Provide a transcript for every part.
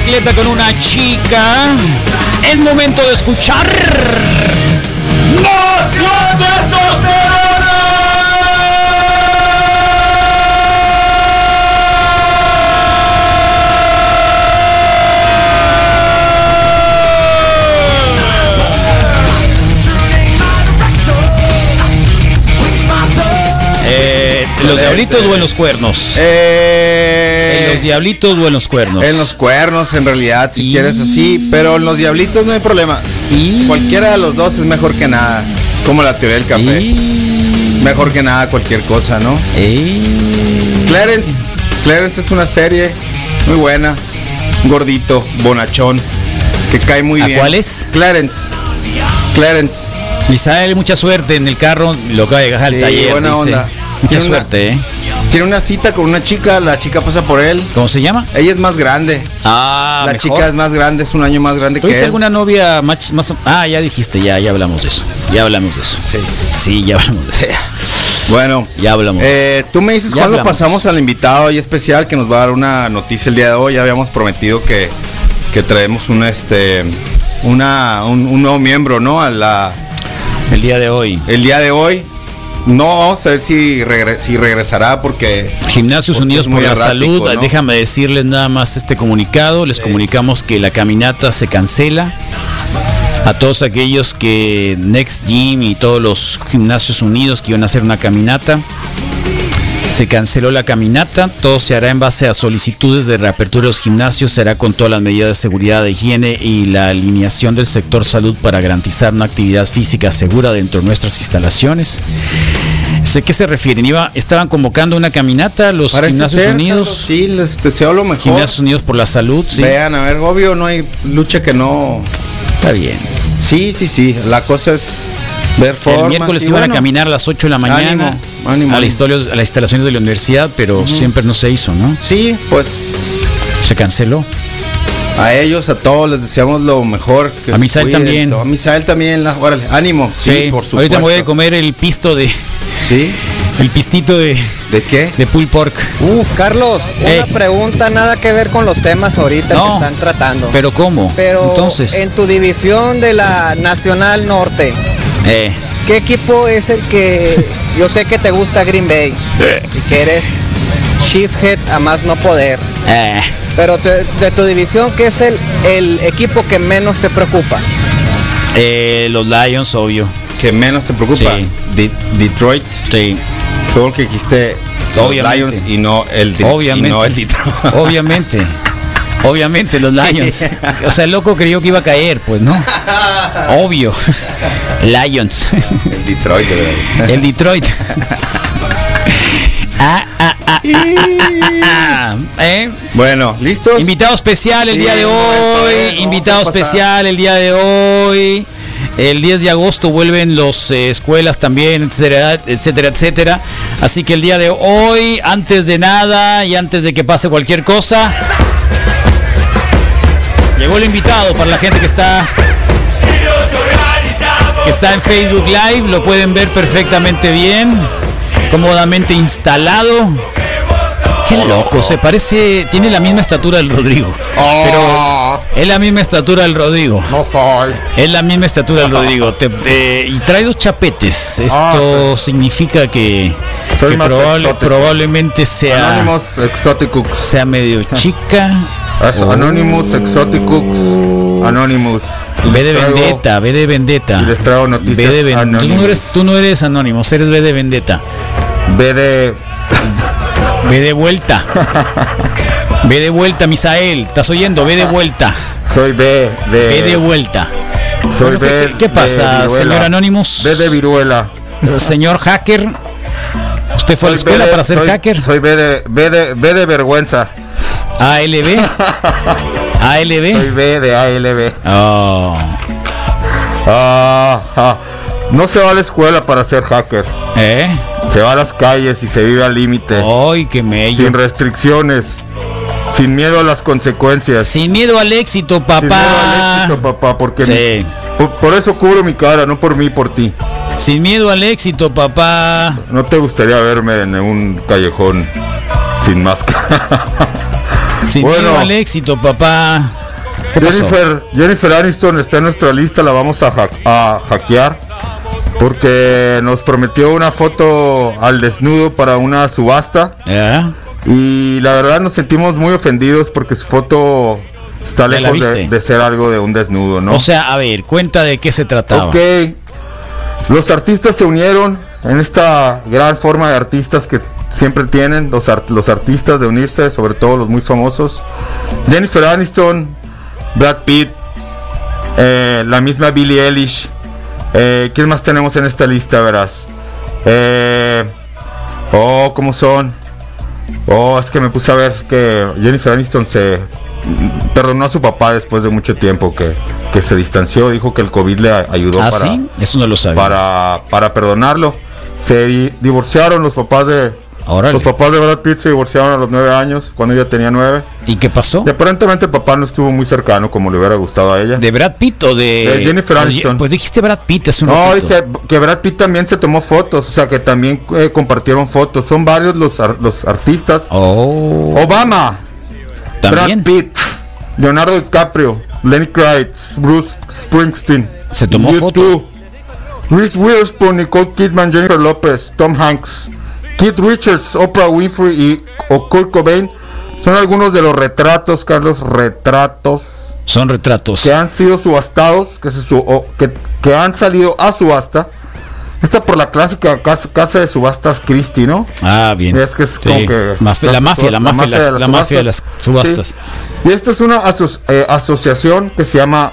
Bicicleta con una chica, es momento de escuchar. ¡Nación Turning ¿En los diablitos o en los cuernos? Eh, ¿En los diablitos o en los cuernos? en los cuernos, en realidad, si Y- quieres así. Pero en los diablitos no hay problema. Y- Cualquiera de los dos es mejor que nada. Es como la teoría del café. Y- Mejor que nada cualquier cosa, ¿no? y- Clarence. Clarence es una serie muy buena. Gordito, bonachón. Que cae muy ¿A bien. cuál es? Clarence. Clarence. Misael, mucha suerte en el carro, lo acaba de dejar al Sí, taller. buena dice. onda. Mucha Tiene una- suerte, ¿eh? Tiene una cita con una chica. La chica pasa por él. ¿Cómo se llama? Ella es más grande. Ah, la mejor. chica es más grande, es un año más grande que ¿Tuviste él. alguna novia más, más- Ah, ya dijiste, ya, ya hablamos de eso. Ya hablamos de eso. Sí. Sí, ya hablamos de eso. Bueno, Ya hablamos. eh, tú me dices cuándo pasamos al invitado hoy especial que nos va a dar una noticia el día de hoy. Ya habíamos prometido que, que traemos una este una un, un nuevo miembro, ¿no? A la El día de hoy. el día de hoy. No vamos a ver si, regre- si regresará porque Gimnasios Porque Unidos por la errático, Salud, ¿no? déjame decirles nada más este comunicado, les comunicamos que la caminata se cancela. A todos aquellos que Next Gym y todos los gimnasios unidos que iban a hacer una caminata, se canceló la caminata, todo se hará en base a solicitudes de reapertura de los gimnasios, se hará con todas las medidas de seguridad, de higiene y la alineación del sector salud para garantizar una actividad física segura dentro de nuestras instalaciones. ¿Sé qué se refieren? Iba, estaban convocando una caminata los parece Gimnasios ser, Unidos, Carlos, sí, les deseo lo mejor. Gimnasios Unidos por la Salud, sí. Vean, a ver, obvio no hay lucha que no. Está bien. Sí, sí, sí. La cosa es ver formas. El miércoles iban bueno, a caminar a las 8 de la mañana Ánimo, ánimo, a, la historia, a las instalaciones de la universidad, pero siempre no se hizo, ¿no? Sí, pues Se canceló. A ellos, a todos les deseamos lo mejor. que A se Misael también. A Misael también, la, órale, ánimo. Sí, por supuesto. Ahorita me voy a comer el pisto de. ¿Sí? El pistito de, ¿De qué? de pulled pork. Uf, Carlos, Ey. una pregunta nada que ver con los temas ahorita No, que están tratando. Pero ¿cómo? Pero Entonces. en tu división de la Nacional Norte, eh, ¿qué equipo es el que yo sé que te gusta Green Bay y que eres Cheesehead a más no poder? eh, Pero te- de tu división, ¿qué es el, el equipo que menos te preocupa? eh, los Lions, obvio. que menos te preocupa. Sí. De- Detroit. Sí. Todo lo que quiste los Obviamente. Lions y no el, de- Obviamente. y no el Detroit. Obviamente. Obviamente, los Lions. O sea, el loco creyó que iba a caer, pues no. Obvio. Lions. el Detroit, de verdad. El Detroit. Ah, ah, ah. ¿Eh? Bueno, ¿listos? Invitado especial el Sí, día de hoy. eh, Invitado especial el día de hoy. El 10 de agosto vuelven las escuelas también, etcétera, etcétera, etcétera. Así que el día de hoy, antes de nada y antes de que pase cualquier cosa, llegó el invitado para la gente que está que está en Facebook Live, lo pueden ver perfectamente bien, cómodamente instalado. Qué loco, se parece, tiene la misma estatura del Rodrigo. Pero es la misma estatura del Rodrigo. No soy. Es la misma estatura del Rodrigo. Te- te- y trae dos chapetes. Esto significa que, que probable- probablemente sea, Anonymous sea medio chica. Es Anonymous Exoticux. Anonymous. Ve de traigo- vendetta, ve de vendetta. y les traigo noticias Ve de tú, no eres, tú no eres anónimo, eres ve de vendetta. Ve de. Ve de vuelta. Ve de vuelta, Misael. ¿Estás oyendo? Ve de vuelta. Soy B de. De vuelta. Soy Bueno, B. ¿qué- qué pasa, señor Anonymous? B de viruela. Señor hacker. ¿Usted fue a la B escuela de- para ser soy- hacker? Soy B de, B de, B de vergüenza. ALB. Soy ALB. B de ALB. Oh. Ah, ah. No se va a la escuela para ser hacker. ¿Eh? Se va a las calles y se vive al límite. ¡Ay, qué mello! Sin restricciones. Sin miedo a las consecuencias. Sin miedo al éxito, Sin miedo al papá. éxito, papá, porque Sí. mi- por, por eso cubro mi cara, no por mí, por ti. Sin miedo al éxito, papá. No te gustaría verme en un callejón sin máscara. Sin Bueno. al éxito, papá. Jennifer, Jennifer Aniston está en nuestra lista, la vamos a, hack- a hackear porque nos prometió una foto al desnudo para una subasta y la verdad nos sentimos muy ofendidos porque su foto está ¿Ya la lejos de, de ser algo de un desnudo, ¿no? O sea, a ver, cuenta de qué se trataba. Ok, los artistas se unieron en esta gran forma de artistas que siempre tienen los, los artistas de unirse, sobre todo los muy famosos. Jennifer Aniston, Brad Pitt, eh, la misma Billie Eilish. Eh, ¿Quién más tenemos en esta lista, verás? Eh, oh, ¿cómo son? Oh, es que me puse a ver que Jennifer Aniston se perdonó a su papá después de mucho tiempo que, que se distanció, dijo que el COVID le ayudó ¿Ah, para, sí? Eso no lo sabía. para, para perdonarlo. Se di- divorciaron los papás de Órale. los papás de Brad Pitt se divorciaron a los nueve años, cuando ella tenía nueve. ¿Y qué pasó? Y aparentemente el papá no estuvo muy cercano como le hubiera gustado a ella. ¿De Brad Pitt o de, De Jennifer Oye, Aniston. Pues dijiste Brad Pitt hace un No, dije que Brad Pitt también se tomó fotos, o sea que también eh, compartieron fotos. Son varios los, ar- los artistas. Oh, Obama, también Brad Pitt, Leonardo DiCaprio, Lenny Kravitz, Bruce Springsteen. Se tomó U2, foto. Reese Witherspoon, Nicole Kidman, Jennifer Lopez, Tom Hanks, Keith Richards, Oprah Winfrey y o Kurt Cobain son algunos de los retratos, Carlos, retratos son retratos. que han sido subastados, que, se su- o que, que han salido a subasta. Esta por la clásica casa, casa de subastas Christie, ¿no? Ah, bien. Es que es Sí. como que la mafia, la mafia, la, la mafia de las subastas. Sí. Y esta es una aso- eh, asociación que se llama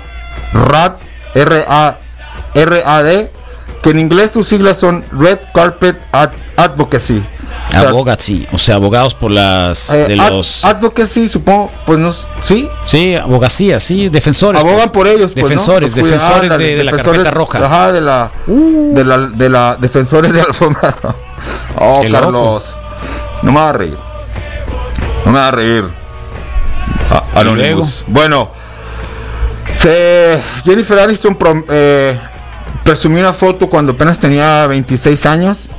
RAD, R A R A D, que en inglés sus siglas son Red Carpet Ad- Advocacy. O sea, Abogacy, o sea, abogados por las eh, de ad- los advocacy, supongo, pues no, sí, sí, abogacía, sí, defensores. abogan pues. por ellos, pues, defensores, defensores de, de la carpeta roja. Uh. Ajá, de la, de la, de la, defensores de alfombra. Oh, Qué loco. Carlos, no me va a reír, no me va a reír. Ah, ¿Y Anonymous. Bueno, se, Jennifer Aniston prom- eh, presumió una foto cuando apenas tenía 26 años.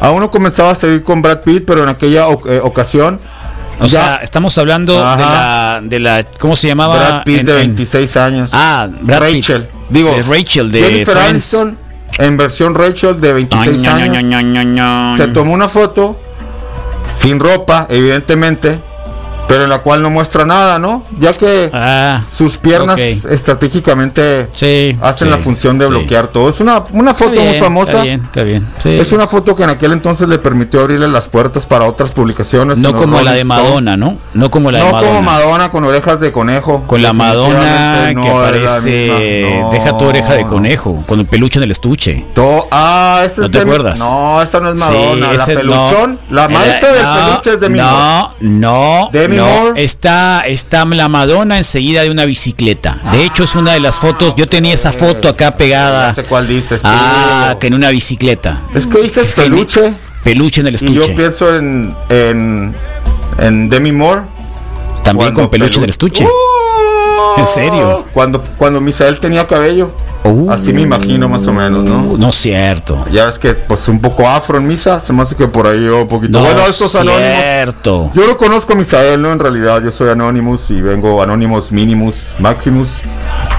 Aún no comenzaba a salir con Brad Pitt, pero en aquella eh, ocasión O ya sea, estamos hablando de la, de la, ¿cómo se llamaba? Brad Pitt En- de en- 26 años. Ah, Brad Pitt. Rachel. Digo, De Rachel de Jennifer Friends. Aniston en versión Rachel de 26 Ño, Ño, años. Ño, Ño, Ño, Ño. Se tomó una foto sin ropa, evidentemente, pero en la cual no muestra nada, ¿no? Ya que Ah, sus piernas estratégicamente sí. hacen sí, la función de sí. bloquear todo. Es una, una foto bien, muy famosa. Está bien, está bien. Es una foto que en aquel entonces le permitió abrirle las puertas para otras publicaciones. no como la de Stones. Madonna, ¿no? No como la de No Madonna. como Madonna con orejas de conejo. Con la Madonna que no aparece. No, deja tu oreja de no. conejo, con el peluche en el estuche. To- ah, esa ¿No es te de mi- acuerdas? No, esa no es Madonna. la ese- peluchón. no. La maestra del no, peluche es de mi No, no, Demi no. Moore. Está, está la Madonna enseguida de una bicicleta. De hecho, es una de las fotos. Yo tenía esa foto acá pegada. No sé cuál dices. Ah, que en una bicicleta. Es que dices peluche Peluche en el y estuche. yo pienso en, en, en Demi Moore. También con peluche en el estuche. ¡Uh! ¿En serio? Cuando, cuando Misael tenía cabello. Uh, Así me imagino más o menos, ¿no? No es cierto. Ya ves que pues un poco afro en misa, se me hace que por ahí yo un poquito. No bueno, es estos anónimos. cierto. Yo lo conozco a Misael, ¿no? En realidad yo soy Anonymous y vengo Anonymous Minimus Maximus.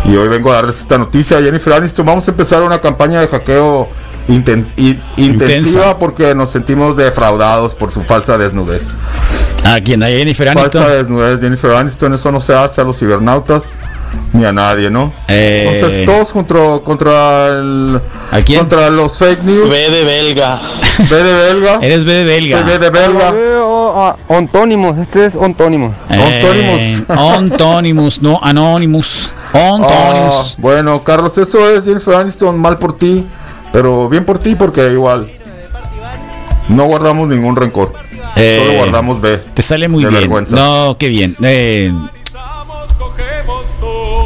Y hoy vengo a darles esta noticia. Jennifer Aniston, vamos a empezar una campaña de hackeo inten- intensiva Intensa. porque nos sentimos defraudados por su falsa desnudez. ¿A quién? ¿A Jennifer Falsa Aniston? desnudez, Jennifer Aniston, eso no se hace a los cibernautas. Ni a nadie, ¿no? Eh. Entonces todos contra, contra el ¿A quién? contra los fake news, B de belga. B de belga, Eres B de belga. soy B de belga. Ontónimos, este es ontónimos. Eh, Ontonimus, no Anonymous. Ah, Ontonimus. bueno, Carlos, eso es Jennifer Aniston, mal por ti, pero bien por ti porque igual no guardamos ningún rencor. Eh, Solo guardamos B. Te sale muy de bien. vergüenza. No, qué bien. Eh,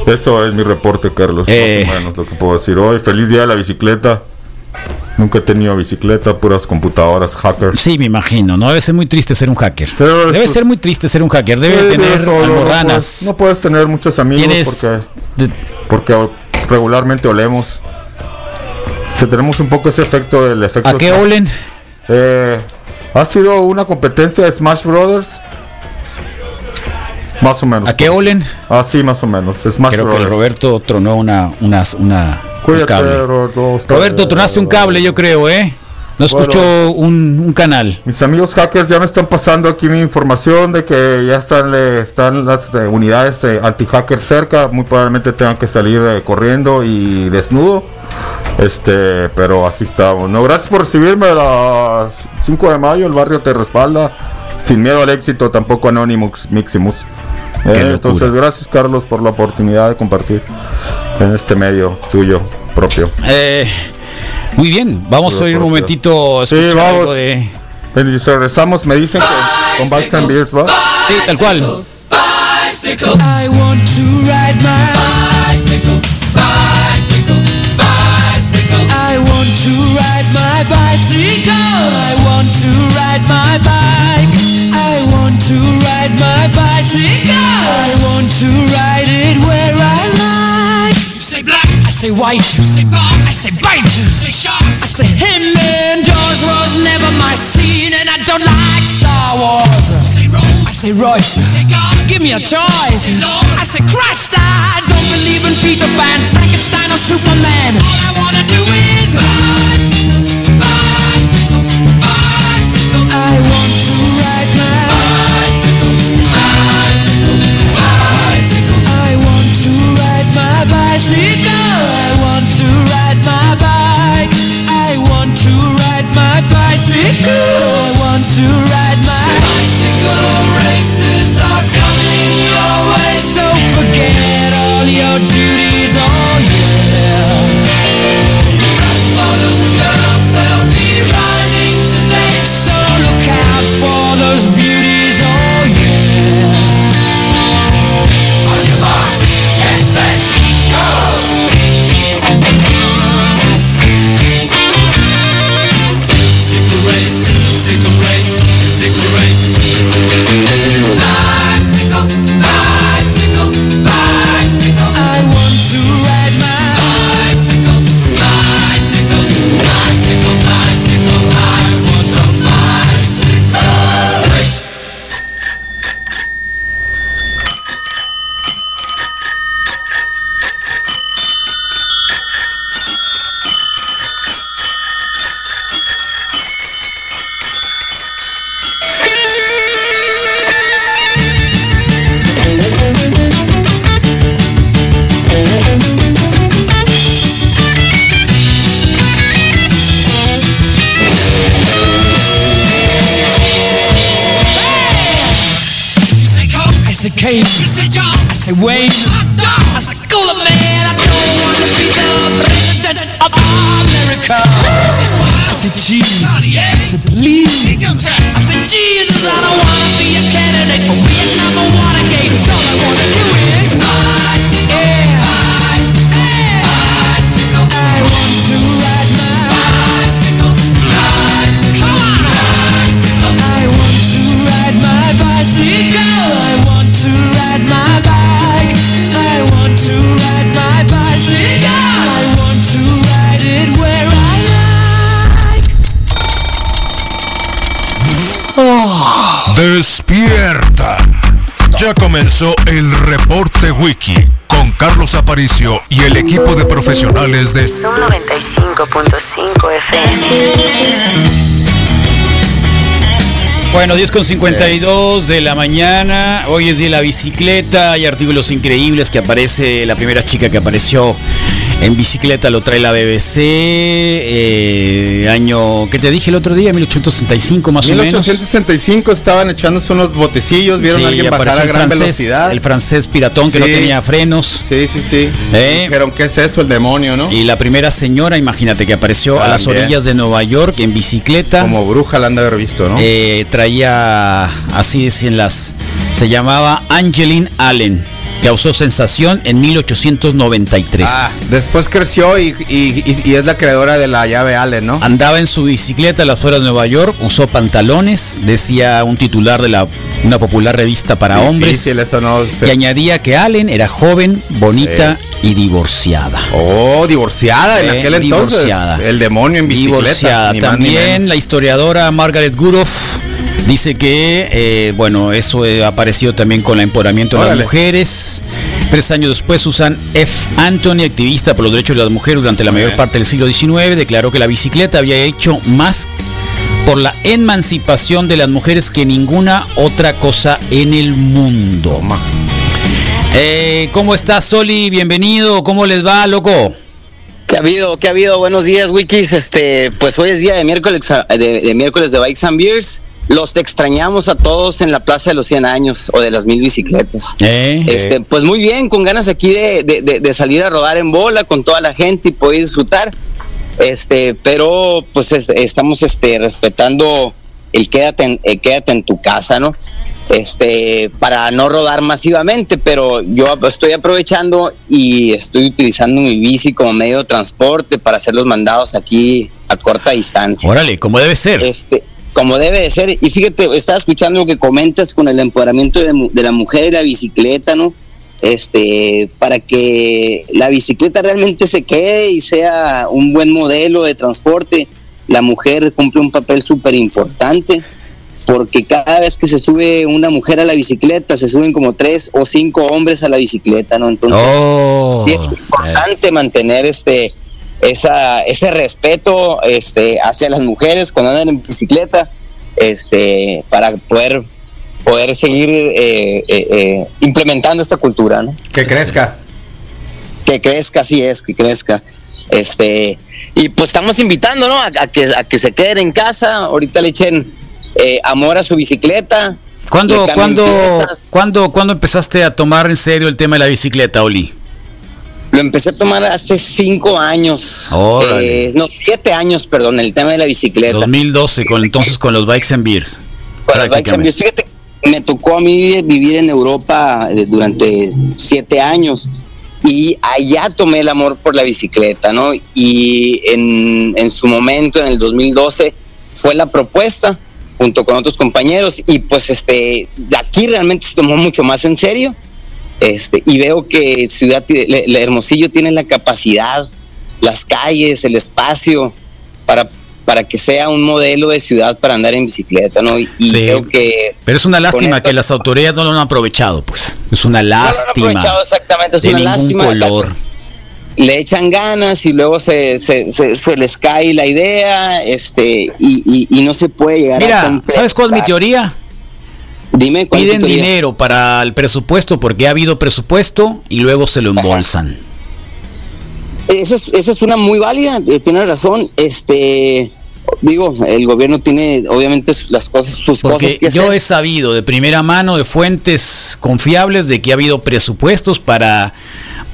Eso es mi reporte, Carlos. Eh. Más o menos lo que puedo decir hoy. Feliz día de la bicicleta. Nunca he tenido bicicleta, puras computadoras, hackers. sí, me imagino. No debe ser muy triste ser un hacker. Sí, debe ser- muy triste ser un hacker. Debe Sí, tener no almorranas. puedes- No puedes tener muchos amigos porque, porque regularmente olemos. Si tenemos un poco ese efecto del efecto. ¿A qué Smash. olen? Eh, ha sido una competencia de Smash Brothers. Más o menos. ¿A qué olen? Ah, sí, más o menos. Smash Creo que el Roberto tronó una, una, una un Cuídate, cable. Roberto. tronaste un cable, yo creo, ¿eh? No escuchó Bueno. un, un canal. Mis amigos hackers ya me están pasando aquí mi información de que ya están, eh, están las eh, unidades eh, anti-hacker cerca. Muy probablemente tengan que salir eh, corriendo y desnudo. Este, pero así estamos. No, gracias por recibirme a las 5 de mayo. El barrio te respalda. Sin miedo al éxito, tampoco Anonymous Miximus. Eh, entonces, gracias Carlos por la oportunidad de compartir en este medio tuyo propio. Eh, muy bien, vamos a oír un momentito a Sí, escuchar vamos. algo de... Y regresamos, me dicen que con Bikes and Beers, ¿va? Sí, tal cual. I want to ride my bicycle, bicycle, bicycle. I want to ride my bicycle. I want to ride my bike. I want to ride my bicycle. To write it where I like. You say black, I say white. You say bar, I say bite. You say shark, I say him. And Jaws was never my scene, and I don't like Star Wars. You Say Rose, I say Royce. Say God, give me a choice. Say I say Christ, I don't believe in Peter Pan, Frankenstein, or Superman. All I wanna do is Despierta. Ya comenzó el reporte wiki con Carlos Aparicio y el equipo de profesionales de Zoom 95.5 FM. Bueno, 10 con 52 de la mañana. Hoy es día de la bicicleta. Hay artículos increíbles que aparece. La primera chica que apareció en bicicleta lo trae la BBC. eh, año, ¿qué te dije el otro día? 1865 más o menos. 1865 estaban echándose unos botecillos, vieron Sí, a alguien bajar a gran francés, velocidad. El francés piratón que no tenía frenos. Sí, sí, sí. Eh. Dijeron, ¿qué es eso? El demonio, ¿no? Y la primera señora, imagínate, que apareció a las orillas de Nueva York en bicicleta. Como bruja la han de haber visto, ¿no? Eh, traía, así decían las, se llamaba Angeline Allen. Causó sensación en 1893. Ah, después creció y, y- y- y es la creadora de la llave Allen, ¿no? Andaba en su bicicleta a las afueras de Nueva York, usó pantalones, decía un titular de la, una popular revista para hombres. Difícil, eso no se- Y añadía que Allen era joven, bonita y divorciada. Oh, divorciada en aquel entonces. divorciada. El demonio en bicicleta. Divorciada. ni más ni También la historiadora Margaret Guroff dice que, eh, bueno, eso eh, apareció también con el empoderamiento de Órale. las mujeres. Tres años después, Susan F. Anthony, activista por los derechos de las mujeres durante la mayor parte del siglo XIX, declaró que la bicicleta había hecho más por la emancipación de las mujeres que ninguna otra cosa en el mundo. Eh, ¿Cómo estás, Soli? Bienvenido. ¿Cómo les va, loco? ¿Qué ha habido? ¿Qué ha habido? Buenos días, Wikis. Este, pues hoy es día de miércoles de, de miércoles de Bikes and Beers. Los extrañamos a todos en la Plaza de los 100 años o de las mil bicicletas. Eh, Este, pues muy bien, con ganas aquí de, de- de- de salir a rodar en bola con toda la gente y poder disfrutar. Este, pero pues es- estamos este respetando el quédate en, el quédate en tu casa, ¿no? Este, para no rodar masivamente, pero yo estoy aprovechando y estoy utilizando mi bici como medio de transporte para hacer los mandados aquí a corta distancia Órale, como debe ser. este, como debe de ser. Y fíjate, estaba escuchando lo que comentas con el empoderamiento de, de la mujer y la bicicleta, ¿no? Este, para que la bicicleta realmente se quede y sea un buen modelo de transporte, la mujer cumple un papel súper importante, porque cada vez que se sube una mujer a la bicicleta, se suben como tres o cinco hombres a la bicicleta, ¿no? Entonces, Oh, es importante mantener este esa ese respeto este hacia las mujeres cuando andan en bicicleta este para poder poder seguir eh, eh, eh, implementando esta cultura no Que crezca. que crezca así es que crezca. Este y pues estamos invitando no a, a que a que se queden en casa. Ahorita le echen eh, amor a su bicicleta. ¿Cuándo, cuándo, cuándo, cuándo empezaste a tomar en serio el tema de la bicicleta, Oli? Lo empecé a tomar hace cinco años. Eh, no, siete años, perdón, el tema de la bicicleta. 2012, con, entonces con los Bikes and Beers. Para las bikes and beers. Fíjate, me tocó a mí vivir en Europa eh, durante siete años y allá tomé el amor por la bicicleta, ¿no? Y en, en su momento, en el 2012, fue la propuesta junto con otros compañeros y pues este, aquí realmente se tomó mucho más en serio. Este, y veo que Ciudad Le- Le- Hermosillo tiene la capacidad, las calles, el espacio para, para que sea un modelo de ciudad para andar en bicicleta, ¿no? Y, Sí. creo que Pero es una lástima esto- que las autoridades no lo han aprovechado, pues. Es una no lo han lástima. aprovechado exactamente, es de una lástima. color. Le echan ganas y luego se, se, se- se les cae la idea, este, y, y- y no se puede llegar a Mira. ¿sabes cuál es mi teoría? Dime cuál Piden dinero para el presupuesto porque ha habido presupuesto y luego se lo embolsan. Esa es, esa es una muy válida, eh, tiene razón. Este, digo, el gobierno tiene obviamente las cosas, sus Porque cosas que yo hacer. he sabido de primera mano, de fuentes confiables, de que ha habido presupuestos para,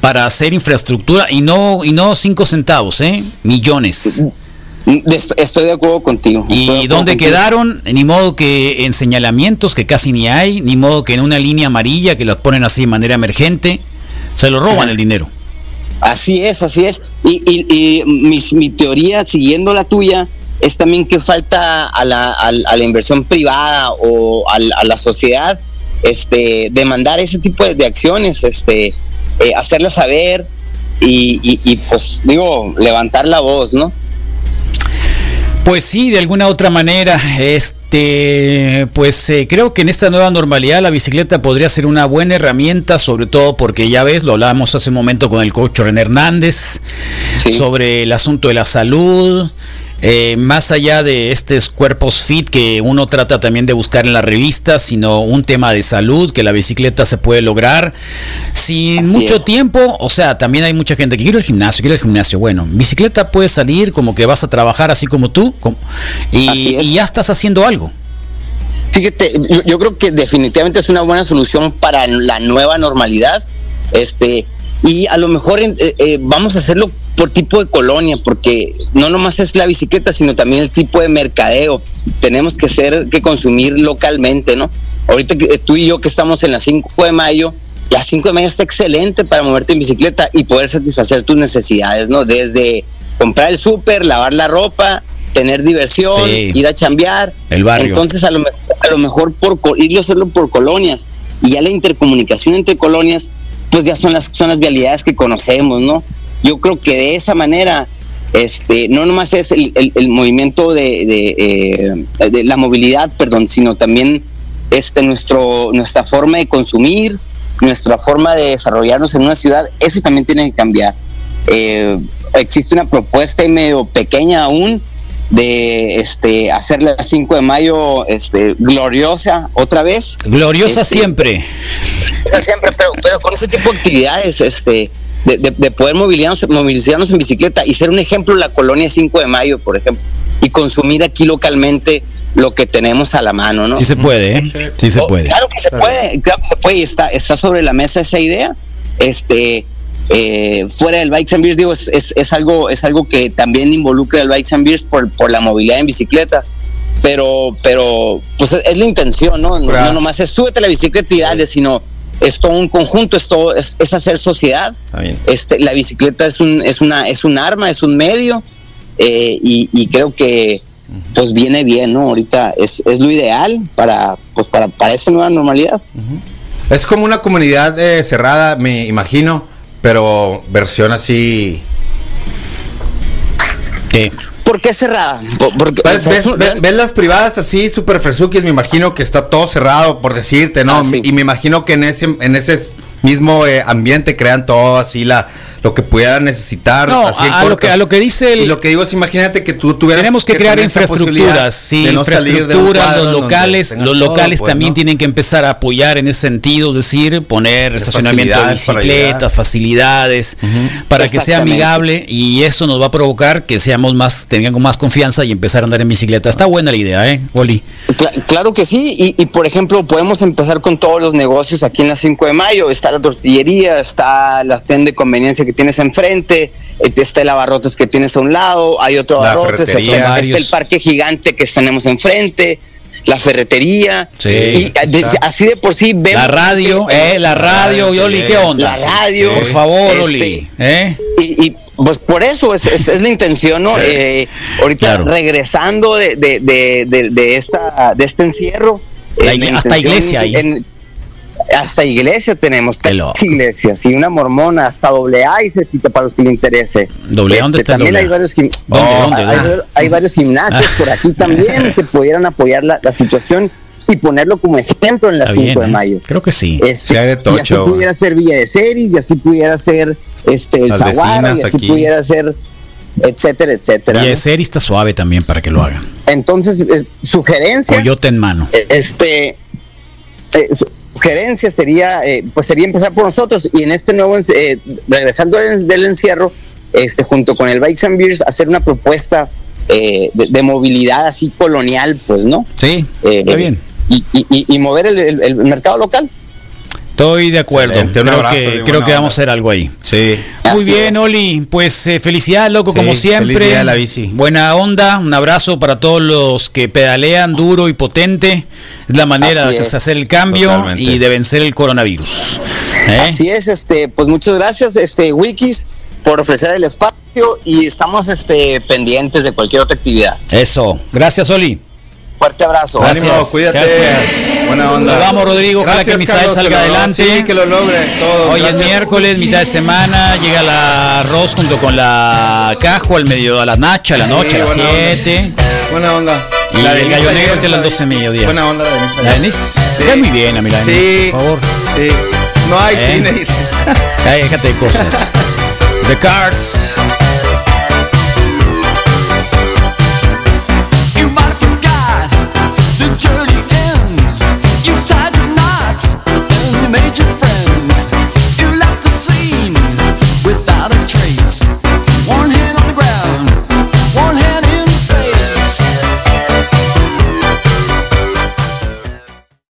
para hacer infraestructura y no, y no cinco centavos, ¿eh? Millones. Estoy de acuerdo contigo. ¿Y acuerdo dónde contigo. quedaron? Ni modo que en señalamientos que casi ni hay, ni modo que en una línea amarilla que las ponen así de manera emergente. Se lo roban el dinero. Así es, así es. Y, y, y mi, mi teoría, siguiendo la tuya, es también que falta a la, a a la inversión privada o al- a, la sociedad este, demandar ese tipo de, de acciones, este, eh, hacerlas saber y, pues digo, levantar la voz, ¿no? Pues sí, de alguna otra manera, este, pues eh, creo que en esta nueva normalidad la bicicleta podría ser una buena herramienta, sobre todo porque ya ves, lo hablábamos hace un momento con el coach René Hernández, Sí. sobre el asunto de la salud, eh, más allá de estos cuerpos fit que uno trata también de buscar en las revistas, sino un tema de salud, que la bicicleta se puede lograr sin Así mucho es. tiempo. O sea, también hay mucha gente que quiere el gimnasio, quiere el gimnasio. Bueno, bicicleta puede salir como que vas a trabajar así como tú como- y, Así es. y ya estás haciendo algo. Fíjate, yo, yo creo que definitivamente es una buena solución para la nueva normalidad. Este, y a lo mejor eh, eh, vamos a hacerlo por tipo de colonia, porque no nomás es la bicicleta, sino también el tipo de mercadeo. Tenemos que ser, que consumir localmente, ¿no? Ahorita que, eh, tú y yo que estamos en la 5 de mayo, la 5 de mayo está excelente para moverte en bicicleta y poder satisfacer tus necesidades, ¿no? Desde comprar el súper, lavar la ropa, tener diversión, Sí. ir a chambear. El barrio. Entonces, a lo, mejor- a lo mejor por irlo a hacerlo por colonias y ya la intercomunicación entre colonias, pues ya son las, son las vialidades que conocemos, ¿no? Yo creo que de esa manera, este, no nomás es el, movimiento de, eh, de la movilidad, perdón, sino también este, nuestro, nuestra forma de consumir, nuestra forma de desarrollarnos en una ciudad, eso también tiene que cambiar. Eh, existe una propuesta medio pequeña aún de este hacer la 5 de mayo este gloriosa otra vez Gloriosa Este, siempre. siempre pero, pero con ese tipo de actividades este de, de- de poder movilizarnos, movilizarnos en bicicleta y ser un ejemplo la colonia 5 de mayo por ejemplo y consumir aquí localmente lo que tenemos a la mano no Sí se puede, ¿eh? Sí se Oh, puede. Claro que se puede, claro que se puede y está, está sobre la mesa esa idea. Este, eh, fuera del Bikes and Beers, digo, es, es, es algo, es algo que también involucra el Bikes and Beers por, por la movilidad en bicicleta. Pero, pero, pues es, es la intención, ¿no? No, no nomás es súbete la bicicleta y dale, sino es todo un conjunto, es todo, es, es hacer sociedad. Este, la bicicleta es un, es una, es un arma, es un medio, eh, y, y creo que pues viene bien, ¿no? Ahorita es, es lo ideal para, pues para, para esta nueva normalidad. Es como una comunidad eh, cerrada, me imagino, pero versión así. ¿Qué? ¿Por qué cerrada? Por- Porque, ¿Ves, las privadas así, super fresuquis? Me imagino que está todo cerrado, por decirte, ¿no? Ah, sí. Y me imagino que en ese, en ese mismo eh, ambiente crean todo así, la, lo que pudieran necesitar. No, así en a, a lo que, a lo que dice el, Y lo que digo es, imagínate que tú tuvieras Tenemos que crear infraestructuras, sí, no salir de un infraestructuras, los locales, los todo, locales pues, también ¿no? tienen que empezar a apoyar en ese sentido, es decir, poner estacionamiento de facilidades bicicletas, facilidades, para que sea amigable y eso nos va a provocar que seamos más, tengamos más confianza y empezar a andar en bicicleta. Está buena la idea, ¿eh, Oli? Cla- claro que sí, y, y, por ejemplo, podemos empezar con todos los negocios aquí en la 5 de mayo. Está la tortillería, está la tienda de conveniencia que tienes enfrente, eh, está el abarrotes que tienes a un lado, hay otro La abarrotes, está, el parque gigante que tenemos enfrente, la ferretería. Sí. y de- Está. así de por sí vemos. La radio, que- eh, la radio, radio, Oli, ¿qué onda? La radio, Por favor, este, Oli, ¿eh? Y, y, pues por eso es, es- es la intención, ¿no? Eh, ahorita Claro. regresando de, de, de, de, de esta, de este encierro. La igle- la hasta iglesia ahí. en- hasta iglesia tenemos, tres iglesias y una mormona, hasta doble A y cerquita para los que le interese. Doble A, ¿dónde Este, está el También doble hay varios, gim- ¿Dónde, Oh, dónde, hay, varios gimnasios por aquí también que pudieran apoyar la, la situación y ponerlo como ejemplo en la Está 5 bien, de ¿eh? mayo. Creo que sí. Este, y así pudiera ser Villa de Ceris, y así pudiera ser este el Zaguaro, y así aquí. pudiera ser etcétera, etcétera. Y ¿no? el ser está suave también para que lo hagan. Entonces, eh, sugerencia, Coyote en mano. este eh, sugerencia sería eh, pues sería empezar por nosotros y en este nuevo eh, regresando del, del encierro este junto con el Bikes and Beers hacer una propuesta eh, de, de movilidad así colonial pues no Sí, Eh, está bien. y, y- y- y mover el, el- el mercado local Estoy de acuerdo. Excelente, un creo abrazo, que, creo que vamos a hacer algo ahí. Sí. Muy Así bien, es. Oli. Pues eh, felicidades, loco, Sí, como siempre. la bici. Buena onda. Un abrazo para todos los que pedalean duro y potente. Es la manera Así de es. hacer el cambio Totalmente. y de vencer el coronavirus. ¿Eh? Así es, este, pues muchas gracias, este, Wikis, por ofrecer el espacio y estamos este pendientes de cualquier otra actividad. Eso. Gracias, Oli. Fuerte abrazo. Gracias. Ánimo, cuídate. Gracias. Buena onda. Nos vamos, Rodrigo. Ojalá Gracias, que Misael Carlos, salga que adelante. Sí, que lo logre todo. Hoy es miércoles, mitad de semana, llega la arroz junto con la cajo al medio, a la nacha, a la noche, Sí, a las buena onda. 7. Buena onda. Y el Denise gallo negro entre las está 12 de bien. mediodía. Buena onda la Denise. ¿La. Denise? Sí. Cae muy bien a la Denise, Sí. por favor. Sí. No hay ¿Eh? cine, dice. Ay, déjate de cosas. The Cars.